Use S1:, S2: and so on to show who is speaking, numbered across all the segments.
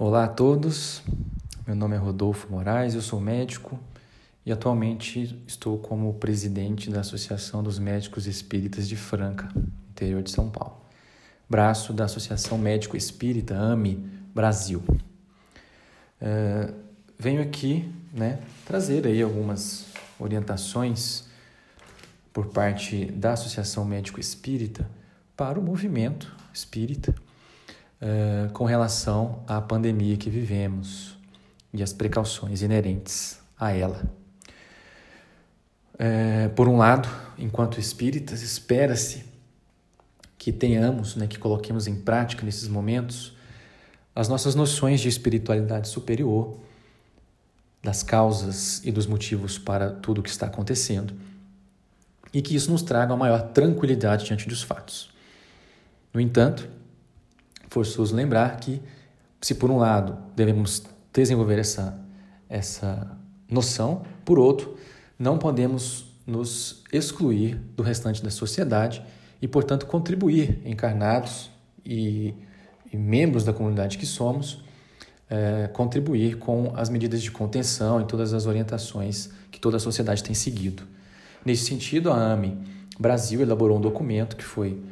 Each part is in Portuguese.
S1: Olá a todos, meu nome é Rodolfo Moraes, eu sou médico e atualmente estou como presidente da Associação dos Médicos Espíritas de Franca, interior de São Paulo, braço da Associação Médico Espírita AME Brasil. Uh, venho aqui né, trazer aí algumas orientações por parte da Associação Médico Espírita para o movimento espírita uh, com relação à pandemia que vivemos e as precauções inerentes a ela. Uh, por um lado, enquanto espíritas, espera-se que tenhamos, né, que coloquemos em prática nesses momentos as nossas noções de espiritualidade superior, das causas e dos motivos para tudo o que está acontecendo, e que isso nos traga uma maior tranquilidade diante dos fatos. No entanto, forçoso lembrar que, se por um lado devemos desenvolver essa, essa noção, por outro, não podemos nos excluir do restante da sociedade e, portanto, contribuir, encarnados e, e membros da comunidade que somos, é, contribuir com as medidas de contenção e todas as orientações que toda a sociedade tem seguido. Nesse sentido, a AME Brasil elaborou um documento que foi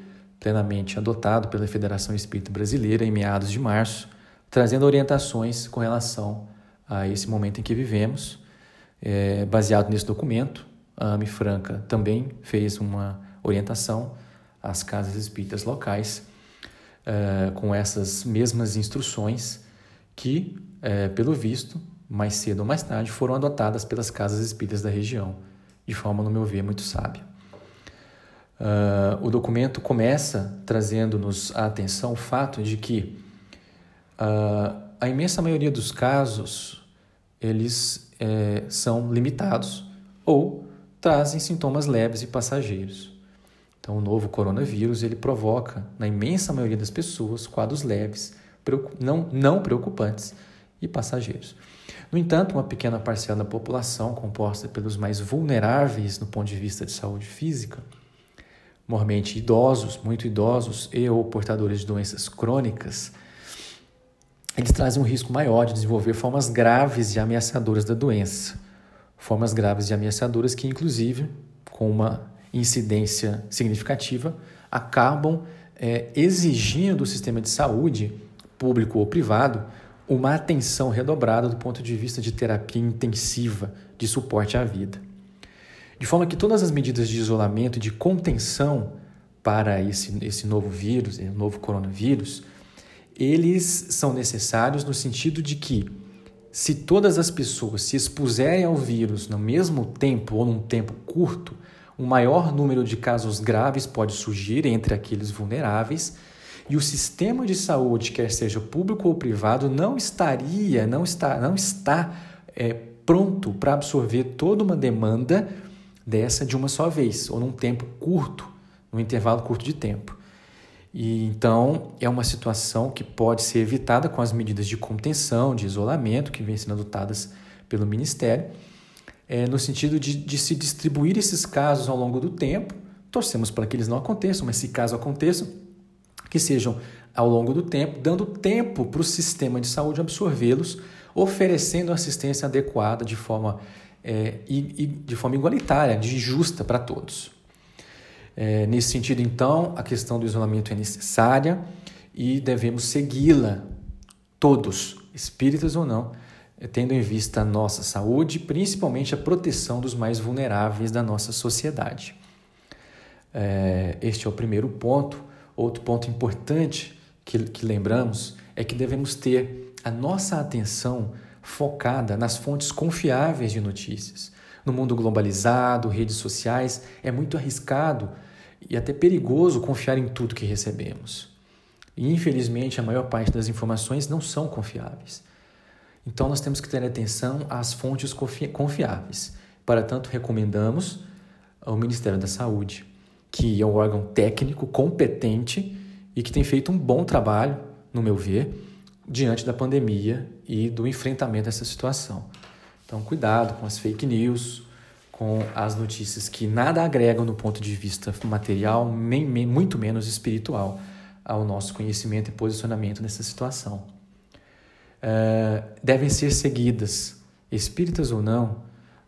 S1: plenamente adotado pela Federação Espírita Brasileira em meados de março, trazendo orientações com relação a esse momento em que vivemos. É, baseado nesse documento, a AME Franca também fez uma orientação às casas espíritas locais é, com essas mesmas instruções que, é, pelo visto, mais cedo ou mais tarde, foram adotadas pelas casas espíritas da região, de forma, no meu ver, muito sábia. Uh, o documento começa trazendo-nos a atenção o fato de que uh, a imensa maioria dos casos eles é, são limitados ou trazem sintomas leves e passageiros. Então, o novo coronavírus ele provoca, na imensa maioria das pessoas, quadros leves, não, não preocupantes e passageiros. No entanto, uma pequena parcela da população, composta pelos mais vulneráveis no ponto de vista de saúde física, mormente idosos, muito idosos e ou portadores de doenças crônicas, eles trazem um risco maior de desenvolver formas graves e ameaçadoras da doença. Formas graves e ameaçadoras que, inclusive, com uma incidência significativa, acabam é, exigindo do sistema de saúde, público ou privado, uma atenção redobrada do ponto de vista de terapia intensiva de suporte à vida. De forma que todas as medidas de isolamento e de contenção para esse, esse novo vírus, esse novo coronavírus, eles são necessários no sentido de que, se todas as pessoas se expuserem ao vírus no mesmo tempo ou num tempo curto, um maior número de casos graves pode surgir entre aqueles vulneráveis e o sistema de saúde, quer seja público ou privado, não estaria, não está, não está é, pronto para absorver toda uma demanda dessa de uma só vez, ou num tempo curto, num intervalo curto de tempo. E então é uma situação que pode ser evitada com as medidas de contenção, de isolamento que vêm sendo adotadas pelo Ministério, é, no sentido de, de se distribuir esses casos ao longo do tempo. Torcemos para que eles não aconteçam, mas se caso aconteçam, que sejam ao longo do tempo, dando tempo para o sistema de saúde absorvê-los, oferecendo assistência adequada de forma é, e, e, de forma igualitária, de justa para todos. É, nesse sentido, então, a questão do isolamento é necessária e devemos segui-la, todos, espíritas ou não, tendo em vista a nossa saúde, principalmente a proteção dos mais vulneráveis da nossa sociedade. É, este é o primeiro ponto. Outro ponto importante que, que lembramos é que devemos ter a nossa atenção focada nas fontes confiáveis de notícias. No mundo globalizado, redes sociais, é muito arriscado e até perigoso confiar em tudo que recebemos. E infelizmente a maior parte das informações não são confiáveis. Então nós temos que ter atenção às fontes confiáveis. Para tanto, recomendamos ao Ministério da Saúde, que é um órgão técnico competente e que tem feito um bom trabalho, no meu ver, diante da pandemia e do enfrentamento dessa situação. Então, cuidado com as fake news, com as notícias que nada agregam no ponto de vista material, nem, muito menos espiritual, ao nosso conhecimento e posicionamento nessa situação. uh, devem ser seguidas, espíritas ou não,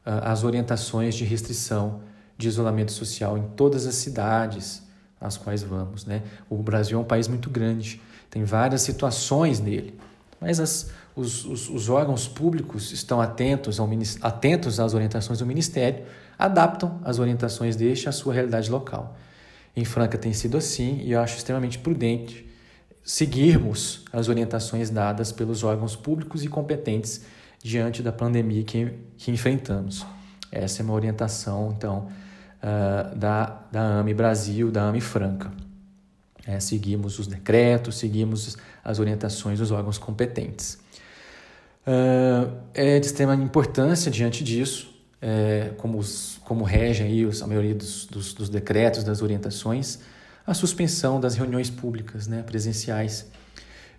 S1: uh, as orientações de restrição de isolamento social em todas as cidades às quais vamos. Né? O Brasil é um país muito grande, tem várias situações nele, mas as, os, os, os órgãos públicos estão atentos, ao, atentos às orientações do Ministério, adaptam as orientações deste à sua realidade local. Em Franca tem sido assim e eu acho extremamente prudente seguirmos as orientações dadas pelos órgãos públicos e competentes diante da pandemia que, que enfrentamos. Essa é uma orientação, então, uh, da, da AME Brasil, da AME Franca. É, seguimos os decretos, seguimos as orientações dos órgãos competentes. Uh, é de extrema importância diante disso, é, como, os, como regem aí os, a maioria dos, dos, dos, decretos, das orientações, a suspensão das reuniões públicas né, presenciais,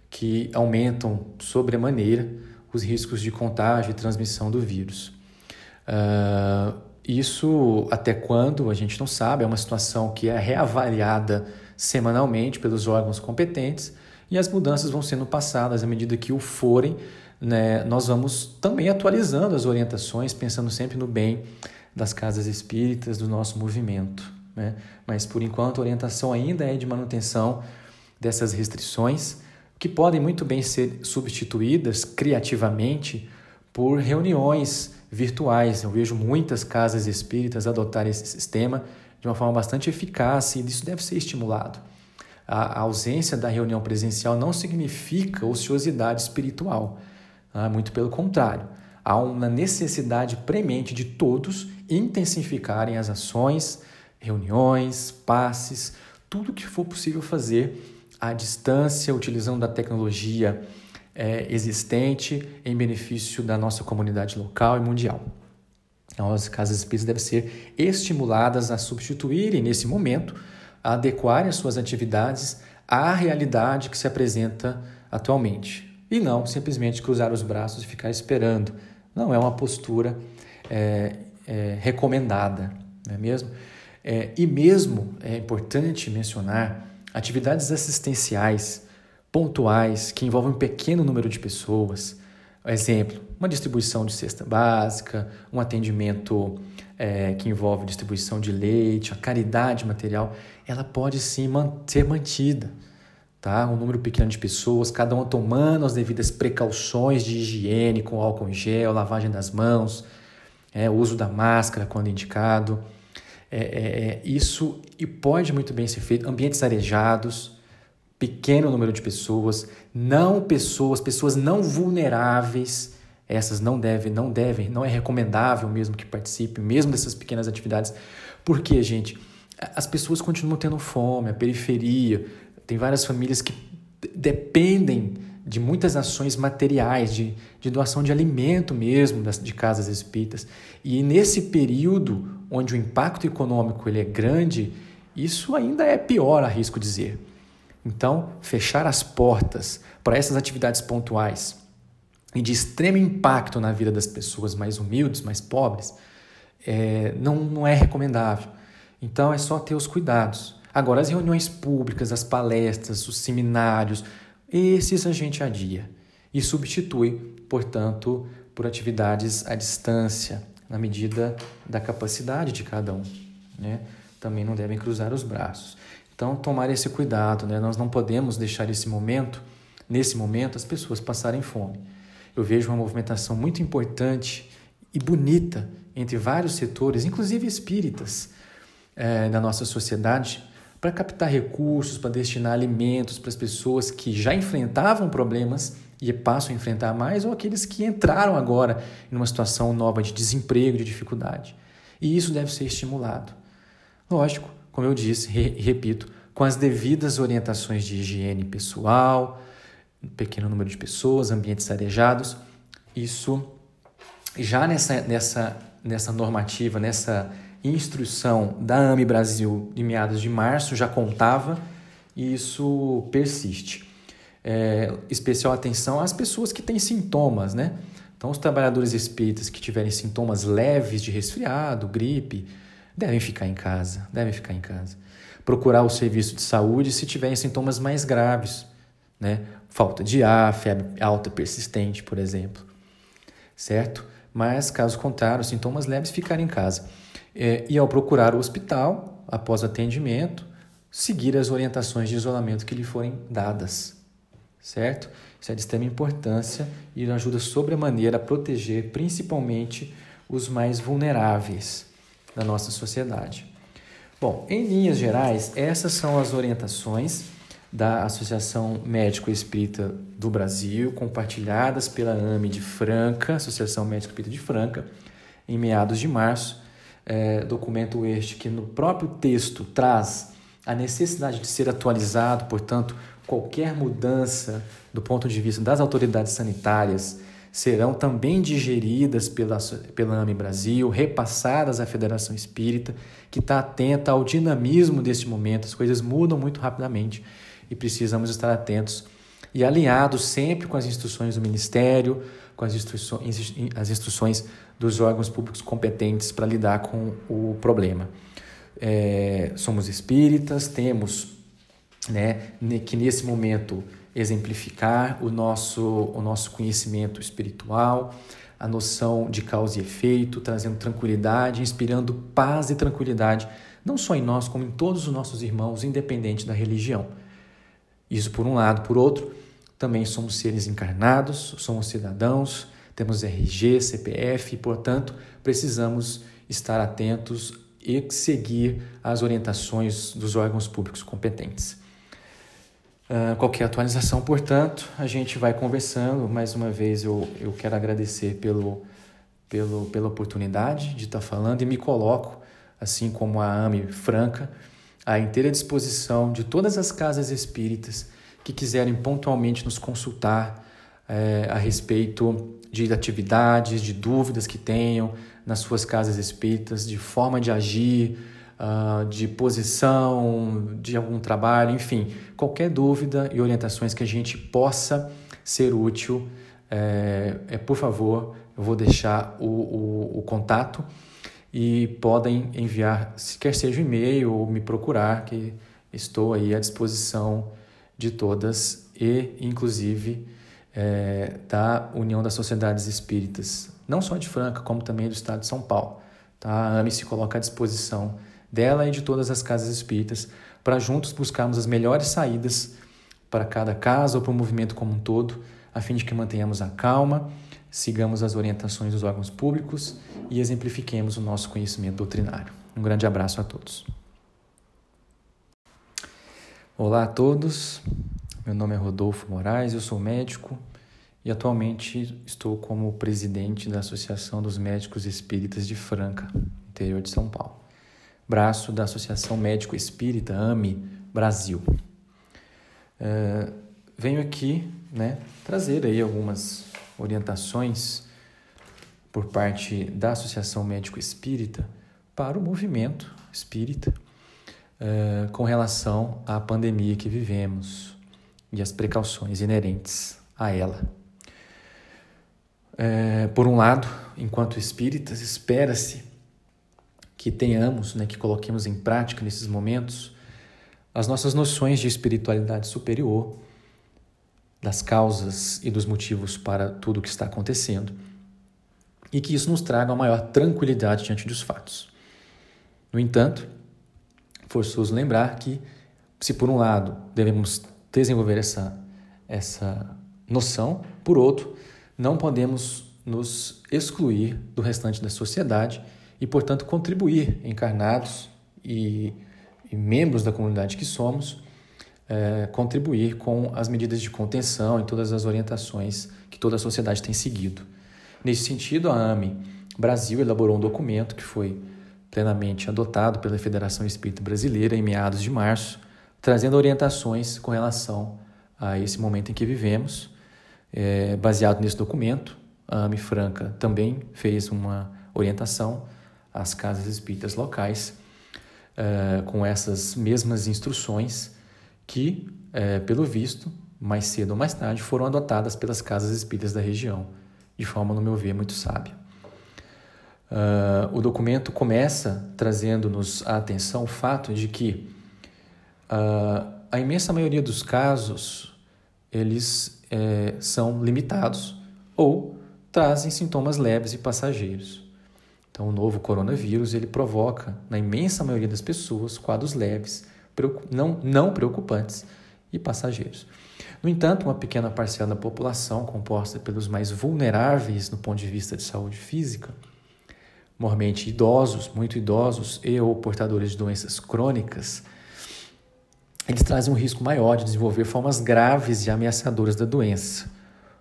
S1: que aumentam sobremaneira os riscos de contágio e transmissão do vírus. Uh, isso até quando a gente não sabe, é uma situação que é reavaliada semanalmente pelos órgãos competentes e as mudanças vão sendo passadas à medida que o forem. Né, nós vamos também atualizando as orientações, pensando sempre no bem das casas espíritas, do nosso movimento. Né? Mas por enquanto a orientação ainda é de manutenção dessas restrições, que podem muito bem ser substituídas criativamente por reuniões virtuais. Eu vejo muitas casas espíritas adotarem esse sistema de uma forma bastante eficaz e isso deve ser estimulado. A ausência da reunião presencial não significa ociosidade espiritual, tá? muito pelo contrário. Há uma necessidade premente de todos intensificarem as ações, reuniões, passes, tudo que for possível fazer à distância, utilizando a tecnologia é, existente em benefício da nossa comunidade local e mundial. Então, as casas espíritas devem ser estimuladas a substituírem, nesse momento, a adequarem as suas atividades à realidade que se apresenta atualmente. E não simplesmente cruzar os braços e ficar esperando. Não é uma postura é, é, recomendada, não é mesmo? É, e mesmo é importante mencionar atividades assistenciais pontuais que envolvem um pequeno número de pessoas. Exemplo, uma distribuição de cesta básica, um atendimento é, que envolve distribuição de leite, a caridade material, ela pode sim man ser mantida. Tá? Um número pequeno de pessoas, cada uma tomando as devidas precauções de higiene, com álcool em gel, lavagem das mãos, é, uso da máscara quando indicado. É, é, é isso e pode muito bem ser feito. Ambientes arejados, pequeno número de pessoas, não pessoas, pessoas não vulneráveis, essas não devem, não devem, não é recomendável mesmo que participem, mesmo dessas pequenas atividades. Porque, gente, as pessoas continuam tendo fome, a periferia, tem várias famílias que dependem de muitas ações materiais, de, de doação de alimento mesmo das, de casas espíritas. E nesse período onde o impacto econômico ele é grande, isso ainda é pior, arrisco dizer. Então, fechar as portas para essas atividades pontuais e de extremo impacto na vida das pessoas mais humildes, mais pobres, é, não, não é recomendável. Então, é só ter os cuidados. Agora, as reuniões públicas, as palestras, os seminários, esses a gente adia e substitui, portanto, por atividades à distância, na medida da capacidade de cada um. Né? Também não devem cruzar os braços. Então, tomar esse cuidado, né? Nós não podemos deixar esse momento, nesse momento, as pessoas passarem fome. Eu vejo uma movimentação muito importante e bonita entre vários setores, inclusive espíritas, é, da nossa sociedade, para captar recursos, para destinar alimentos para as pessoas que já enfrentavam problemas e passam a enfrentar mais, ou aqueles que entraram agora em uma situação nova de desemprego, de dificuldade. E isso deve ser estimulado. Lógico, como eu disse e repito, com as devidas orientações de higiene pessoal, um pequeno número de pessoas, ambientes arejados, isso já nessa, nessa, nessa normativa, nessa instrução da AME Brasil de meados de março já contava e isso persiste. É, especial atenção às pessoas que têm sintomas, né? Então, os trabalhadores espíritas que tiverem sintomas leves de resfriado, gripe, devem ficar em casa, devem ficar em casa. Procurar o serviço de saúde se tiverem sintomas mais graves, né? falta de ar, febre alta persistente, por exemplo, certo? Mas, caso contrário, sintomas leves, ficar em casa. É, e ao procurar o hospital, após atendimento, seguir as orientações de isolamento que lhe forem dadas, certo? Isso é de extrema importância e ajuda sobremaneira a proteger principalmente os mais vulneráveis da nossa sociedade. Bom, em linhas gerais, essas são as orientações da Associação Médico Espírita do Brasil, compartilhadas pela AME de Franca, Associação Médico Espírita de Franca, em meados de março. É, documento este que no próprio texto traz a necessidade de ser atualizado, portanto, qualquer mudança do ponto de vista das autoridades sanitárias serão também digeridas pela, pela AME Brasil, repassadas à Federação Espírita, que está atenta ao dinamismo deste momento, as coisas mudam muito rapidamente e precisamos estar atentos e alinhados sempre com as instruções do Ministério, com as instruções, as instruções dos órgãos públicos competentes para lidar com o problema. É, somos espíritas, temos né, que nesse momento exemplificar o nosso, o nosso conhecimento espiritual, a noção de causa e efeito, trazendo tranquilidade, inspirando paz e tranquilidade, não só em nós, como em todos os nossos irmãos, independente da religião. Isso por um lado. Por outro, também somos seres encarnados, somos cidadãos, temos RG, CPF e, portanto, precisamos estar atentos e seguir as orientações dos órgãos públicos competentes. Uh, qualquer atualização, portanto, a gente vai conversando. Mais uma vez, eu, eu quero agradecer pelo, pelo, pela oportunidade de estar falando e me coloco, assim como a AME Franca, à inteira disposição de todas as casas espíritas que quiserem pontualmente nos consultar é, a respeito de atividades, de dúvidas que tenham nas suas casas espíritas, de forma de agir, uh, de posição, de algum trabalho, enfim, qualquer dúvida e orientações que a gente possa ser útil, é, é por favor, eu vou deixar o, o, o contato e podem enviar, se quer seja um e-mail ou me procurar, que estou aí à disposição de todas e, inclusive, é, da União das Sociedades Espíritas, não só de Franca, como também do Estado de São Paulo. Tá? A AME se coloca à disposição dela e de todas as casas espíritas para juntos buscarmos as melhores saídas para cada casa ou para o movimento como um todo, a fim de que mantenhamos a calma sigamos as orientações dos órgãos públicos e exemplifiquemos o nosso conhecimento doutrinário. Um grande abraço a todos. Olá a todos, meu nome é Rodolfo Moraes, eu sou médico e atualmente estou como presidente da Associação dos Médicos Espíritas de Franca, interior de São Paulo, braço da Associação Médico Espírita AME Brasil. Uh, venho aqui né, trazer aí algumas orientações por parte da Associação Médico Espírita para o movimento espírita uh, com relação à pandemia que vivemos e as precauções inerentes a ela. Uh, por um lado, enquanto espíritas, espera-se que tenhamos, né, que coloquemos em prática nesses momentos as nossas noções de espiritualidade superior das causas e dos motivos para tudo o que está acontecendo e que isso nos traga uma maior tranquilidade diante dos fatos. No entanto, forçoso lembrar que, se por um lado devemos desenvolver essa, essa noção, por outro, não podemos nos excluir do restante da sociedade e, portanto, contribuir encarnados e, e membros da comunidade que somos é, contribuir com as medidas de contenção e todas as orientações que toda a sociedade tem seguido. Nesse sentido, a AME Brasil elaborou um documento que foi plenamente adotado pela Federação Espírita Brasileira em meados de março, trazendo orientações com relação a esse momento em que vivemos. É, baseado nesse documento, a AME Franca também fez uma orientação às casas espíritas locais é, com essas mesmas instruções que, é, pelo visto, mais cedo ou mais tarde, foram adotadas pelas casas espíritas da região, de forma, no meu ver, muito sábia. Uh, o documento começa trazendo-nos a atenção o fato de que uh, a imensa maioria dos casos eles são limitados ou trazem sintomas leves e passageiros. Então, o novo coronavírus ele provoca, na imensa maioria das pessoas, quadros leves, não, não preocupantes e passageiros. No entanto, uma pequena parcela da população, composta pelos mais vulneráveis no ponto de vista de saúde física, normalmente idosos, muito idosos e ou portadores de doenças crônicas, eles trazem um risco maior de desenvolver formas graves e ameaçadoras da doença.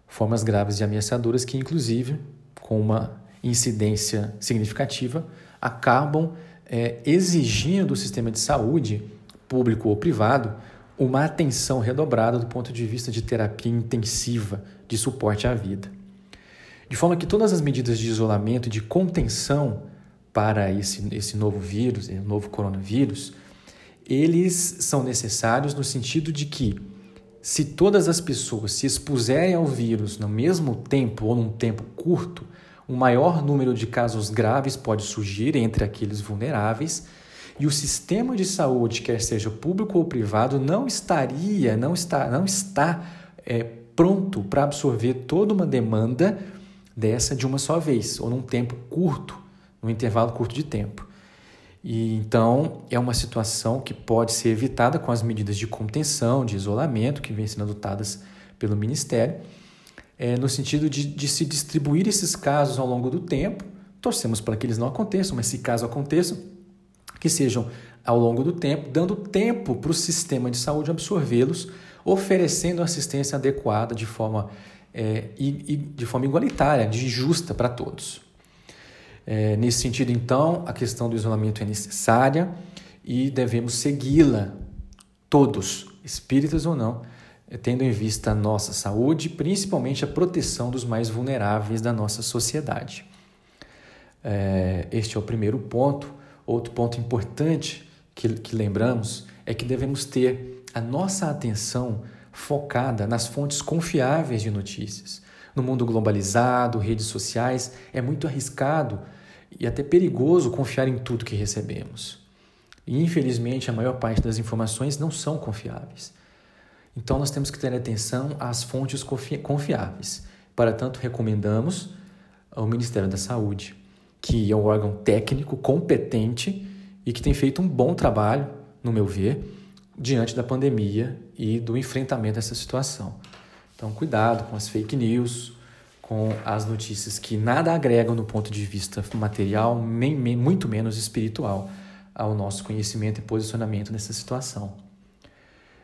S1: Formas graves e ameaçadoras que, inclusive, com uma incidência significativa, acabam é, exigindo do sistema de saúde, público ou privado, uma atenção redobrada do ponto de vista de terapia intensiva de suporte à vida. De forma que todas as medidas de isolamento e de contenção para esse, esse novo vírus, esse novo coronavírus, eles são necessários no sentido de que, se todas as pessoas se expuserem ao vírus no mesmo tempo ou num tempo curto, um maior número de casos graves pode surgir entre aqueles vulneráveis e o sistema de saúde, quer seja público ou privado, não estaria, não está, não está é, pronto para absorver toda uma demanda dessa de uma só vez ou num tempo curto, num intervalo curto de tempo. E então é uma situação que pode ser evitada com as medidas de contenção, de isolamento que vêm sendo adotadas pelo Ministério, é, no sentido de, de se distribuir esses casos ao longo do tempo. Torcemos para que eles não aconteçam, mas se caso aconteçam, que sejam ao longo do tempo, dando tempo para o sistema de saúde absorvê-los, oferecendo assistência adequada de forma, é, e, e de forma igualitária, de justa para todos. É, nesse sentido, então, a questão do isolamento é necessária e devemos segui-la, todos, espíritas ou não, tendo em vista a nossa saúde, principalmente a proteção dos mais vulneráveis da nossa sociedade. É, este é o primeiro ponto. Outro ponto importante que, que lembramos é que devemos ter a nossa atenção focada nas fontes confiáveis de notícias. No mundo globalizado, redes sociais, é muito arriscado e até perigoso confiar em tudo que recebemos. E infelizmente a maior parte das informações não são confiáveis. Então nós temos que ter atenção às fontes confiáveis. Para tanto, recomendamos ao Ministério da Saúde, que é um órgão técnico competente e que tem feito um bom trabalho, no meu ver, diante da pandemia e do enfrentamento dessa situação. Então, cuidado com as fake news, com as notícias que nada agregam no ponto de vista material, nem, muito menos espiritual, ao nosso conhecimento e posicionamento nessa situação.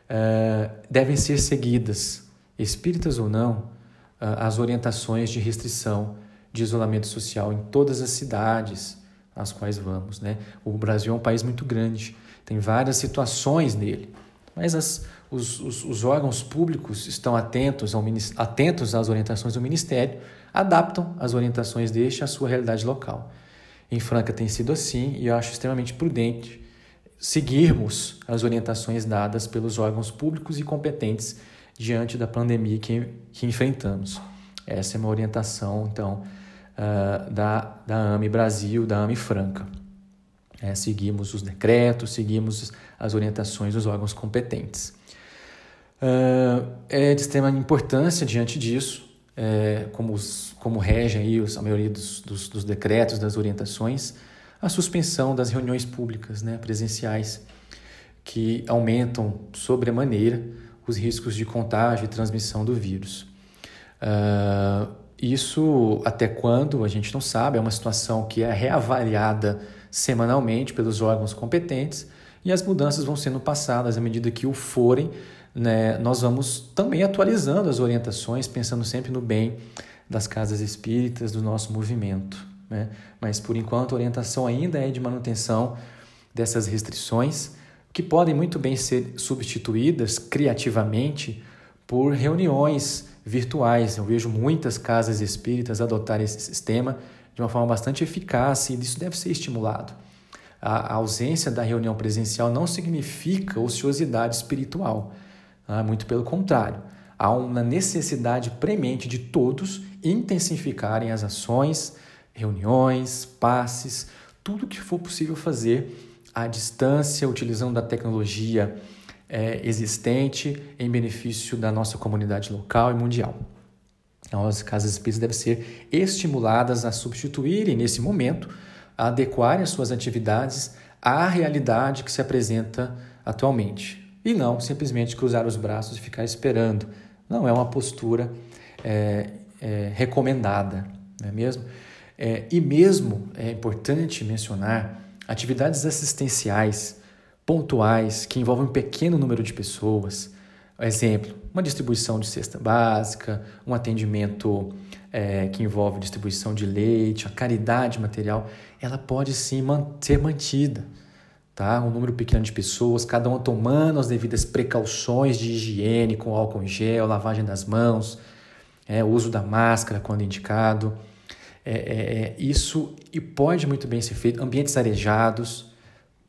S1: Uh, devem ser seguidas, espíritas ou não, uh, as orientações de restrição de isolamento social em todas as cidades às quais vamos. Né? O Brasil é um país muito grande, tem várias situações nele, mas as, os, os, os órgãos públicos estão atentos, ao, atentos às orientações do Ministério, adaptam as orientações deste à sua realidade local. Em Franca tem sido assim e eu acho extremamente prudente seguirmos as orientações dadas pelos órgãos públicos e competentes diante da pandemia que, que enfrentamos. Essa é uma orientação, então, uh, da, da AME Brasil, da AME Franca. É, seguimos os decretos, seguimos as orientações dos órgãos competentes. Uh, é de extrema importância diante disso, é, como, os, como regem aí os, a maioria dos, dos, dos, decretos, das orientações, a suspensão das reuniões públicas né, presenciais, que aumentam sobremaneira os riscos de contágio e transmissão do vírus. Uh, isso até quando a gente não sabe, é uma situação que é reavaliada semanalmente pelos órgãos competentes e as mudanças vão sendo passadas à medida que o forem. Né, nós vamos também atualizando as orientações, pensando sempre no bem das casas espíritas, do nosso movimento. Né? Mas por enquanto a orientação ainda é de manutenção dessas restrições, que podem muito bem ser substituídas criativamente por reuniões virtuais. Eu vejo muitas casas espíritas adotarem esse sistema de uma forma bastante eficaz e isso deve ser estimulado. A ausência da reunião presencial não significa ociosidade espiritual, tá? muito pelo contrário. Há uma necessidade premente de todos intensificarem as ações, reuniões, passes, tudo que for possível fazer à distância, utilizando a tecnologia é, existente em benefício da nossa comunidade local e mundial. Então, as casas espíritas devem ser estimuladas a substituírem, nesse momento, a adequarem as suas atividades à realidade que se apresenta atualmente. E não simplesmente cruzar os braços e ficar esperando. Não é uma postura é, é, recomendada, não é mesmo? É, e mesmo é importante mencionar atividades assistenciais pontuais que envolvem um pequeno número de pessoas. Exemplo, uma distribuição de cesta básica, um atendimento é, que envolve distribuição de leite, a caridade material, ela pode sim man ser mantida. Tá? Um número pequeno de pessoas, cada uma tomando as devidas precauções de higiene, com álcool em gel, lavagem das mãos, é, uso da máscara quando indicado. É, é, é isso e pode muito bem ser feito. Ambientes arejados,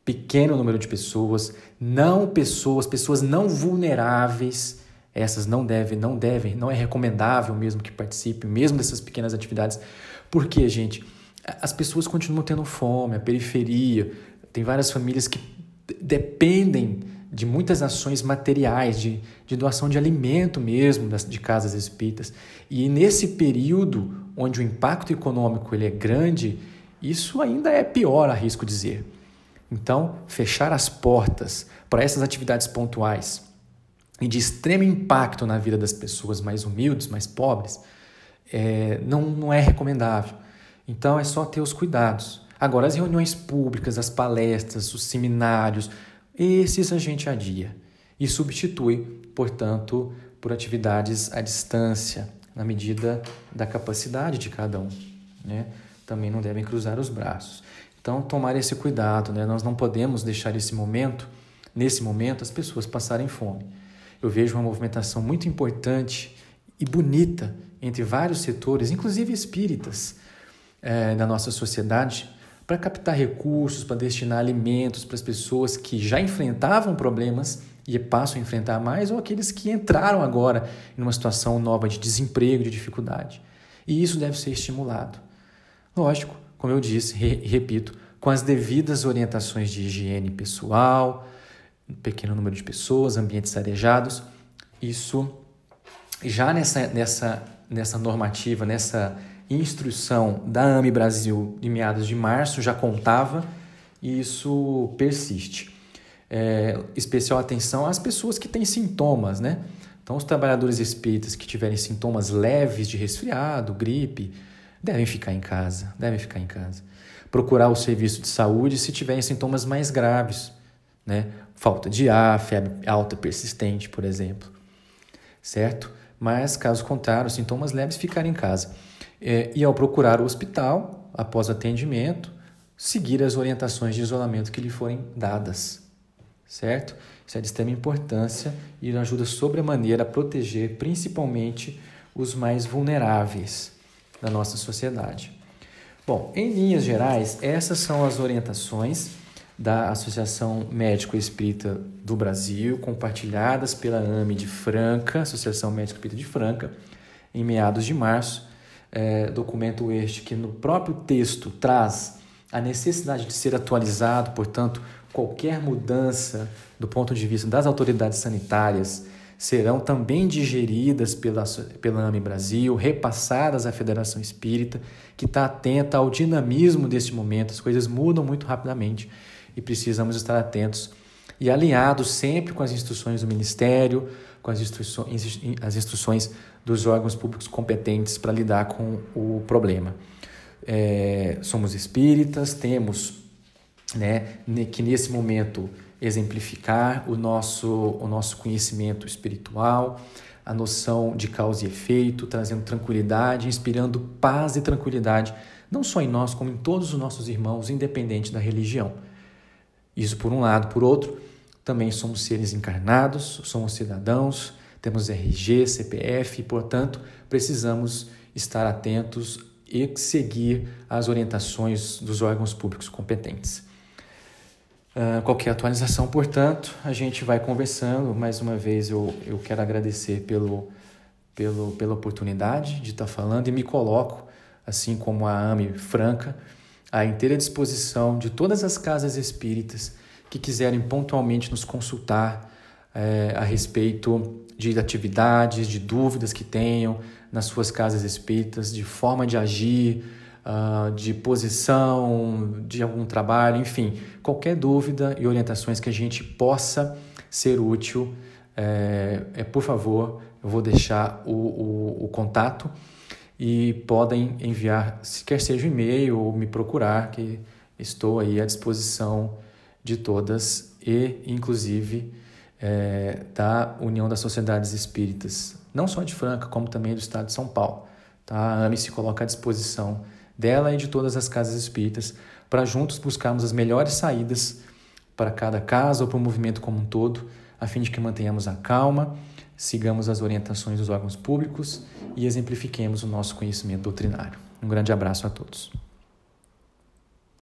S1: pequeno número de pessoas, não pessoas, pessoas não vulneráveis, essas não devem, não devem, não é recomendável mesmo que participem, mesmo dessas pequenas atividades. Porque, gente, as pessoas continuam tendo fome, a periferia, tem várias famílias que dependem de muitas ações materiais, de, de doação de alimento mesmo das, de casas espíritas. E nesse período onde o impacto econômico ele é grande, isso ainda é pior, arrisco dizer. Então, fechar as portas para essas atividades pontuais e de extremo impacto na vida das pessoas mais humildes, mais pobres, é, não, não é recomendável. Então, é só ter os cuidados. Agora, as reuniões públicas, as palestras, os seminários, esses a gente adia e substitui, portanto, por atividades à distância, na medida da capacidade de cada um. Né? Também não devem cruzar os braços. Então, tomar esse cuidado, né? Nós não podemos deixar esse momento, nesse momento, as pessoas passarem fome. Eu vejo uma movimentação muito importante e bonita entre vários setores, inclusive espíritas, é, da nossa sociedade, para captar recursos, para destinar alimentos para as pessoas que já enfrentavam problemas e passam a enfrentar mais, ou aqueles que entraram agora em uma situação nova de desemprego, de dificuldade. E isso deve ser estimulado. Lógico, como eu disse e repito, com as devidas orientações de higiene pessoal, um pequeno número de pessoas, ambientes arejados. Isso já nessa, nessa, nessa normativa, nessa instrução da AME Brasil de meados de março já contava e isso persiste. É, especial atenção às pessoas que têm sintomas, né? Então, os trabalhadores espíritas que tiverem sintomas leves de resfriado, gripe, devem ficar em casa, devem ficar em casa. Procurar o serviço de saúde se tiverem sintomas mais graves, né? Falta de ar, febre alta persistente, por exemplo, certo? Mas, caso contrário, sintomas leves, ficar em casa. É, e ao procurar o hospital, após atendimento, seguir as orientações de isolamento que lhe forem dadas, certo? Isso é de extrema importância e ajuda sobremaneira a proteger principalmente os mais vulneráveis da nossa sociedade. Bom, em linhas gerais, essas são as orientações da Associação Médico Espírita do Brasil, compartilhadas pela AME de Franca, Associação Médico Espírita de Franca, em meados de março. É, documento este que no próprio texto traz a necessidade de ser atualizado, portanto, qualquer mudança do ponto de vista das autoridades sanitárias serão também digeridas pela, pela AME Brasil, repassadas à Federação Espírita, que está atenta ao dinamismo deste momento. As coisas mudam muito rapidamente e precisamos estar atentos e alinhados sempre com as instruções do Ministério, com as instruções, as instruções dos órgãos públicos competentes para lidar com o problema. É, somos espíritas, temos né, que nesse momento exemplificar o nosso, o nosso conhecimento espiritual, a noção de causa e efeito, trazendo tranquilidade, inspirando paz e tranquilidade, não só em nós, como em todos os nossos irmãos, independente da religião. Isso por um lado. Por outro, também somos seres encarnados, somos cidadãos, temos RG, CPF portanto, precisamos estar atentos e seguir as orientações dos órgãos públicos competentes. Uh, qualquer atualização, portanto, a gente vai conversando. Mais uma vez, eu, eu quero agradecer pelo, pelo, pela oportunidade de estar falando e me coloco, assim como a AME Franca, à inteira disposição de todas as casas espíritas que quiserem pontualmente nos consultar é, a respeito de atividades, de dúvidas que tenham nas suas casas espíritas, de forma de agir, uh, de posição, de algum trabalho, enfim, qualquer dúvida e orientações que a gente possa ser útil, é, é por favor, eu vou deixar o, o, o contato e podem enviar, quer seja um e-mail ou me procurar, que estou aí à disposição de todas e, inclusive, é, da União das Sociedades Espíritas, não só de Franca, como também do Estado de São Paulo. Tá? A AME se coloca à disposição dela e de todas as casas espíritas para juntos buscarmos as melhores saídas para cada caso ou para o movimento como um todo, a fim de que mantenhamos a calma, sigamos as orientações dos órgãos públicos e exemplifiquemos o nosso conhecimento doutrinário. Um grande abraço a todos.